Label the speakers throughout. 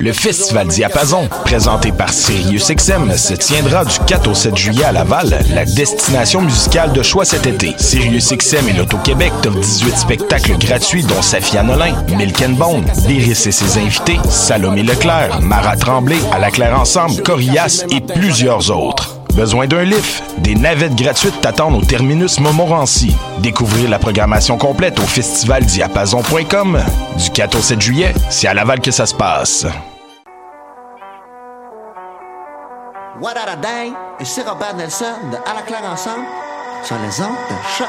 Speaker 1: Le Festival Diapason, présenté par SiriusXM, se tiendra du 4 au 7 juillet à Laval, la destination musicale de choix cet été. SiriusXM et l'Auto-Québec t'offrent 18 spectacles gratuits dont Safia Nolin, Milk and Bone, et ses invités, Salomé Leclerc, Mara Tremblay, À la Claire Ensemble, Corias et plusieurs autres. Besoin d'un lift? Des navettes gratuites t'attendent au terminus Montmorency. Découvrir la programmation complète au festivaldiapason.com. Du 4 au 7 juillet, c'est à Laval que ça se passe.
Speaker 2: What a Day et c'est Robert Nelson de À la claire ensemble sur les ondes de choc.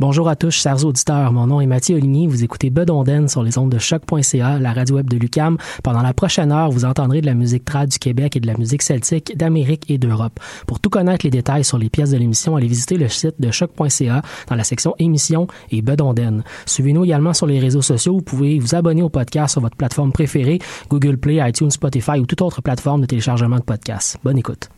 Speaker 3: Bonjour à tous, chers auditeurs. Mon nom est Mathieu Oligny. Vous écoutez Bedonden sur les ondes de choc.ca, la radio web de Lucam. Pendant la prochaine heure, vous entendrez de la musique trad du Québec et de la musique celtique d'Amérique et d'Europe. Pour tout connaître les détails sur les pièces de l'émission, allez visiter le site de choc.ca dans la section émissions et Bedonden. Suivez-nous également sur les réseaux sociaux. Vous pouvez vous abonner au podcast sur votre plateforme préférée, Google Play, iTunes, Spotify ou toute autre plateforme de téléchargement de podcasts. Bonne écoute.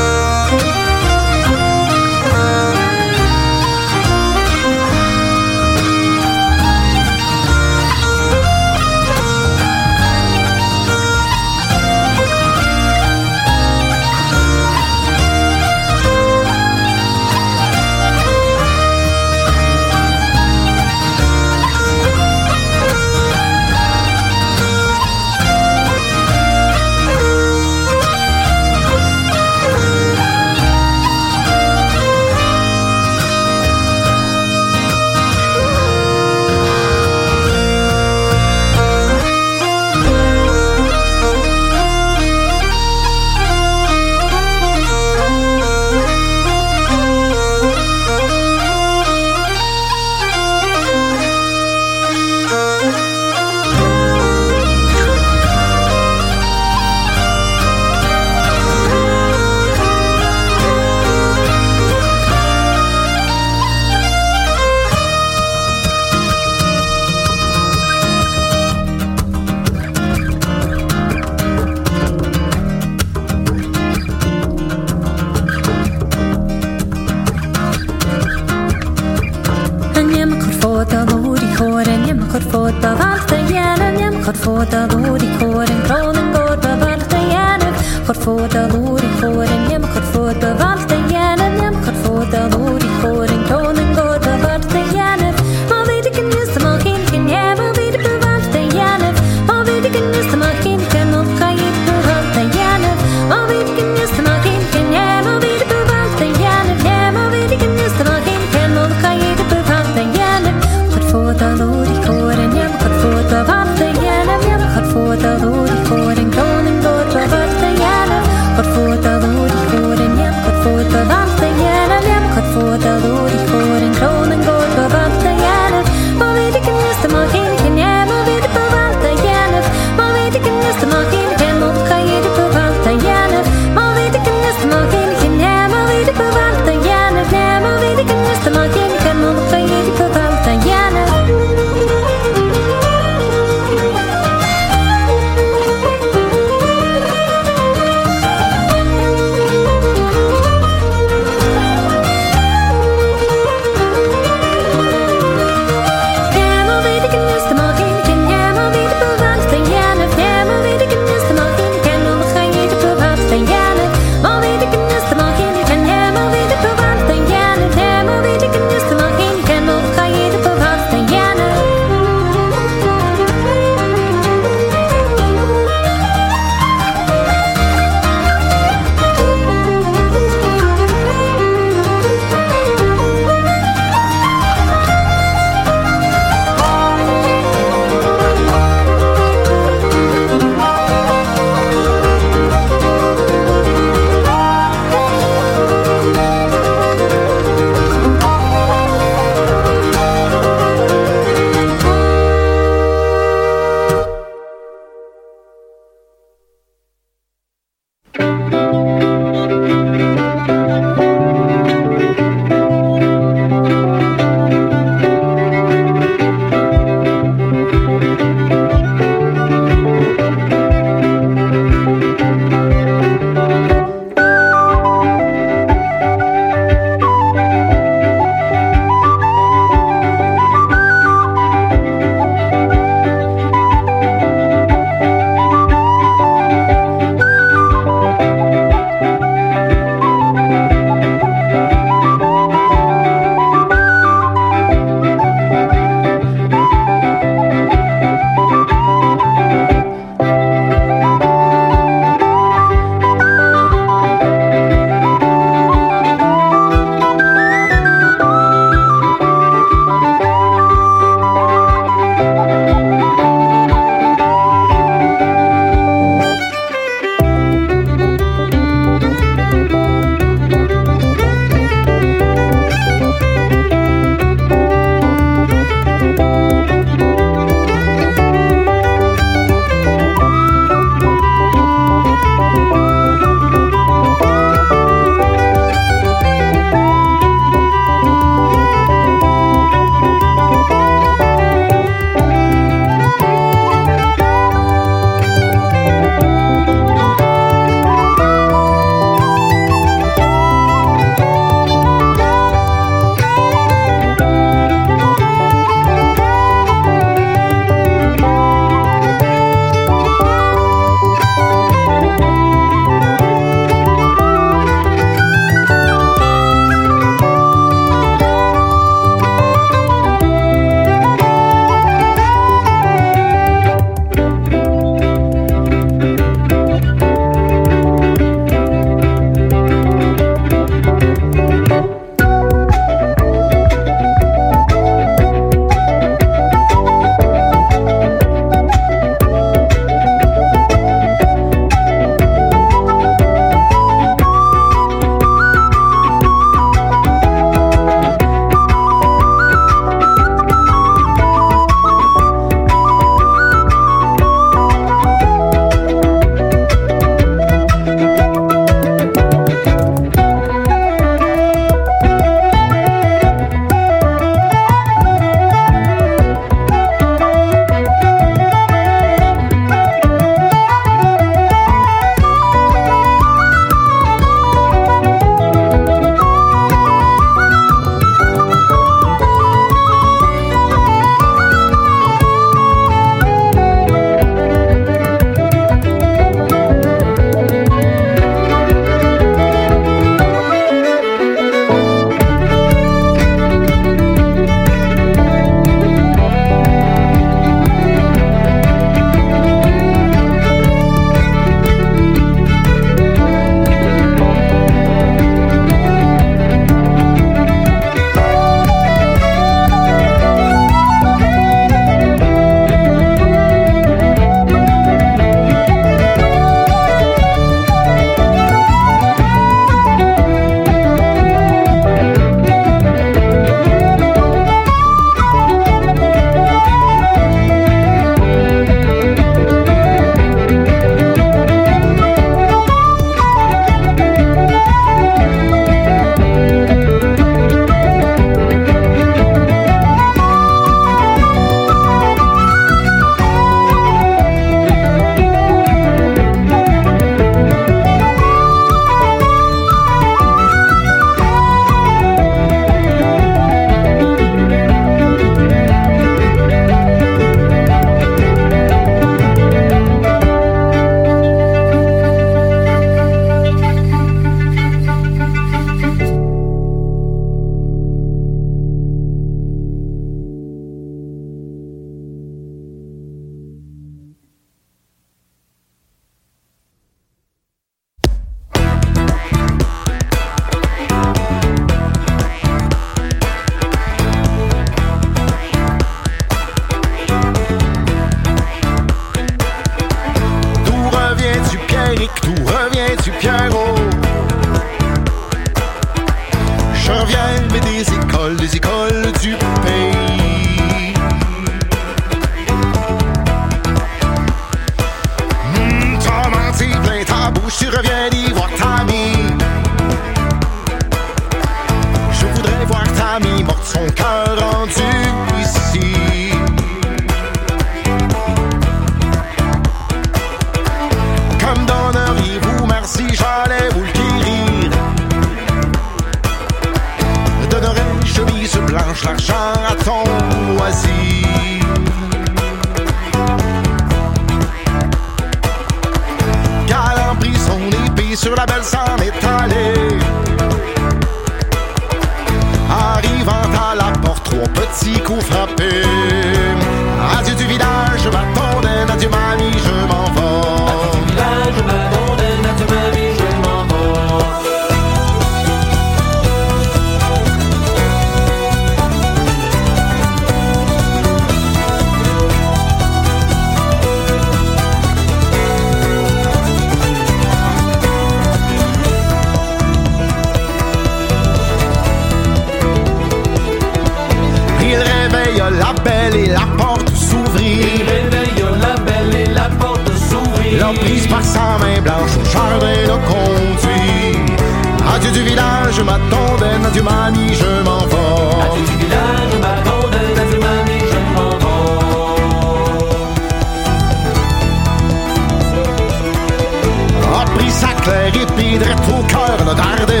Speaker 4: ripper ut bidrar to karene. Der det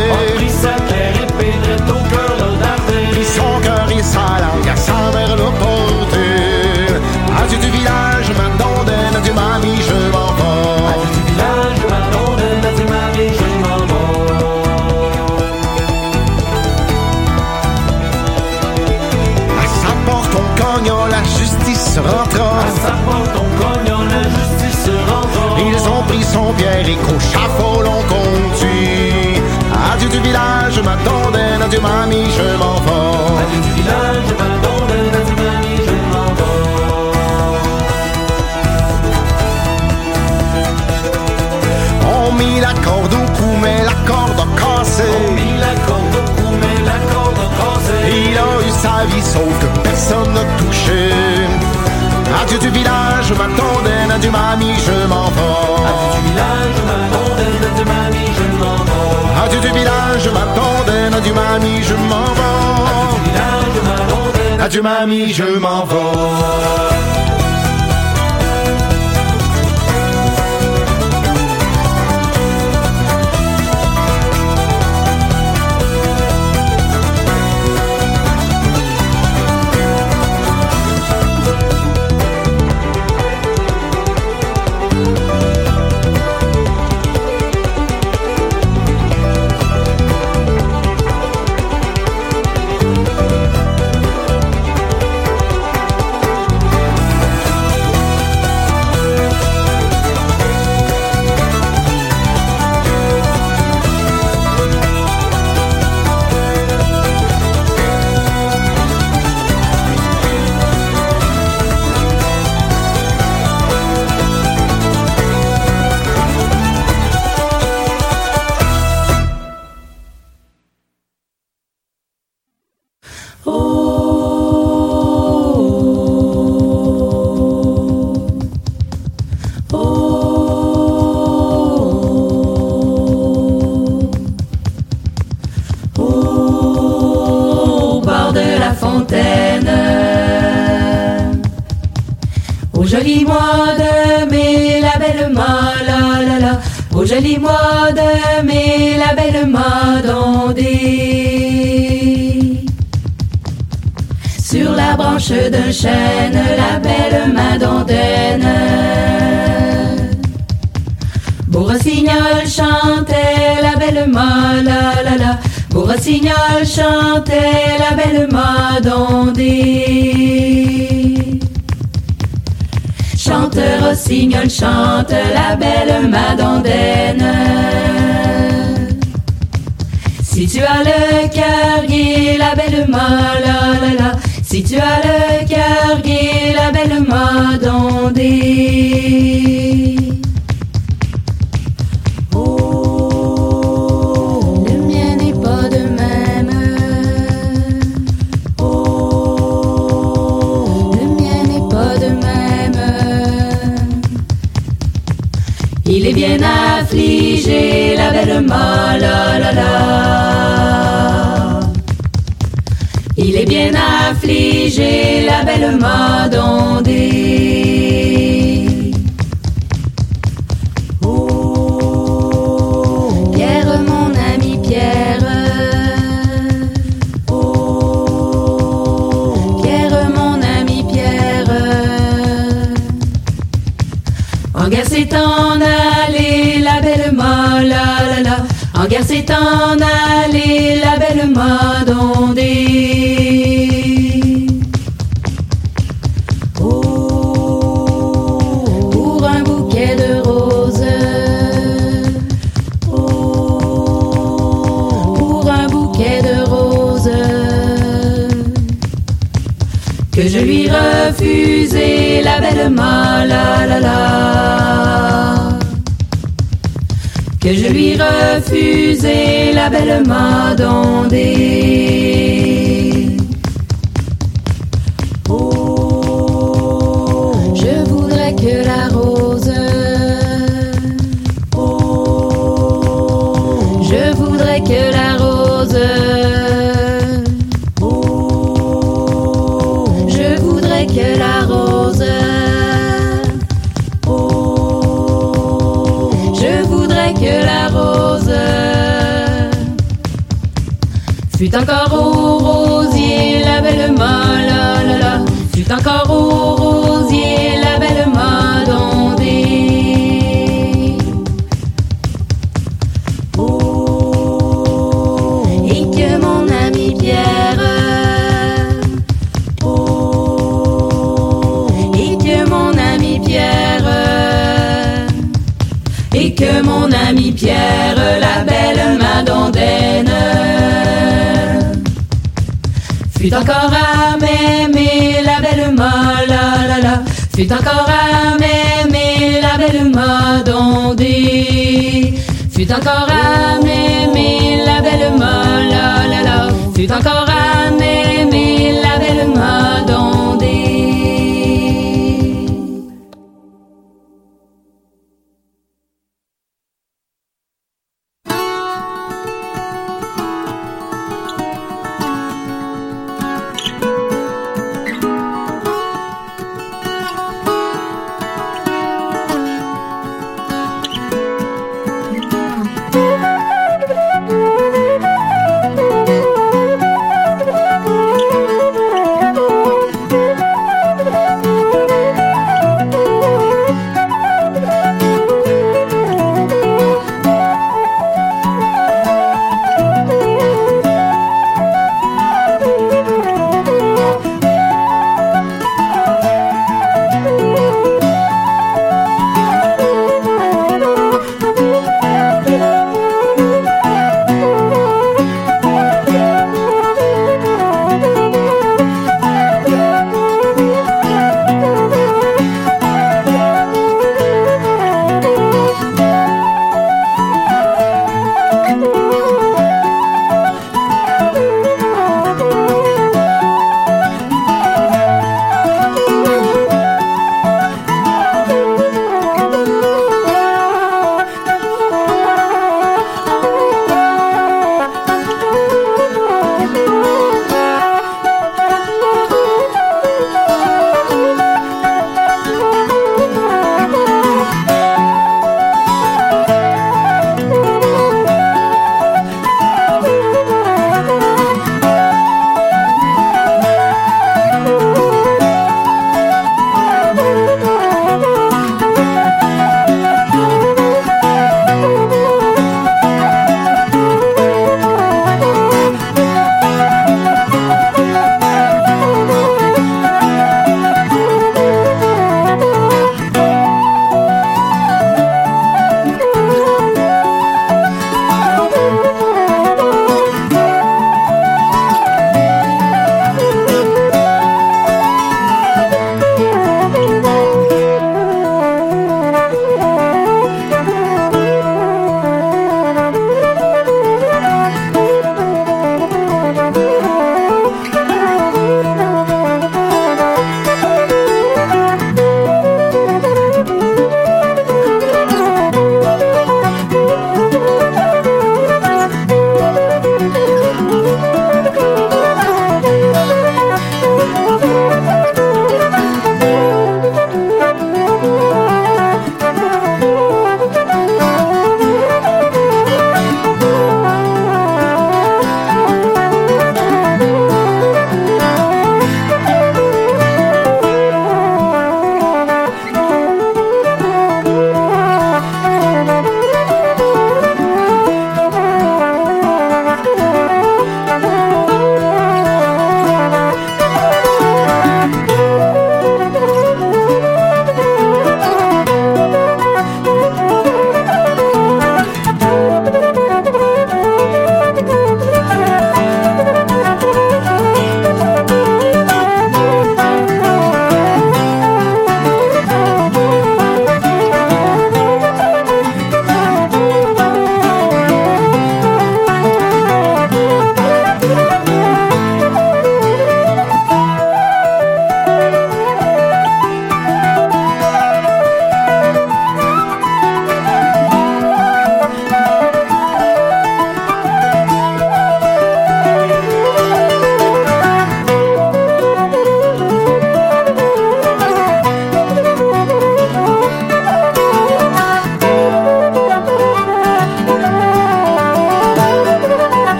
Speaker 4: mamie, je. Adieu du village, ben je adieu mamie, je. On mit la corde au cou, mais la corde. On mit la corde au cou, mais la corde. Il a eu sa vie, sauf que personne n'a touché. Adieu du village, je m'attendais, adieu mamie, je m'en. Adieu du village, je m'attendais, adieu mamie, je m'en. Adieu du village adieu mamie, je m'en vais. Adieu mamie, je m'en vais.
Speaker 5: Guignol la belle mode ondée. Chante Rossignol, chante la belle madondaine. Si tu as le cœur gai, la belle la Si tu as le cœur gai, la belle madondée. la belle ma la la la. Il est bien affligé, la belle ma dondée. Fut encore à m'aimer la belle molle, la la la. Fut encore à m'aimer la belle mode dit. Fut encore à m'aimer la belle molle, la la la. Fut encore à m'aimer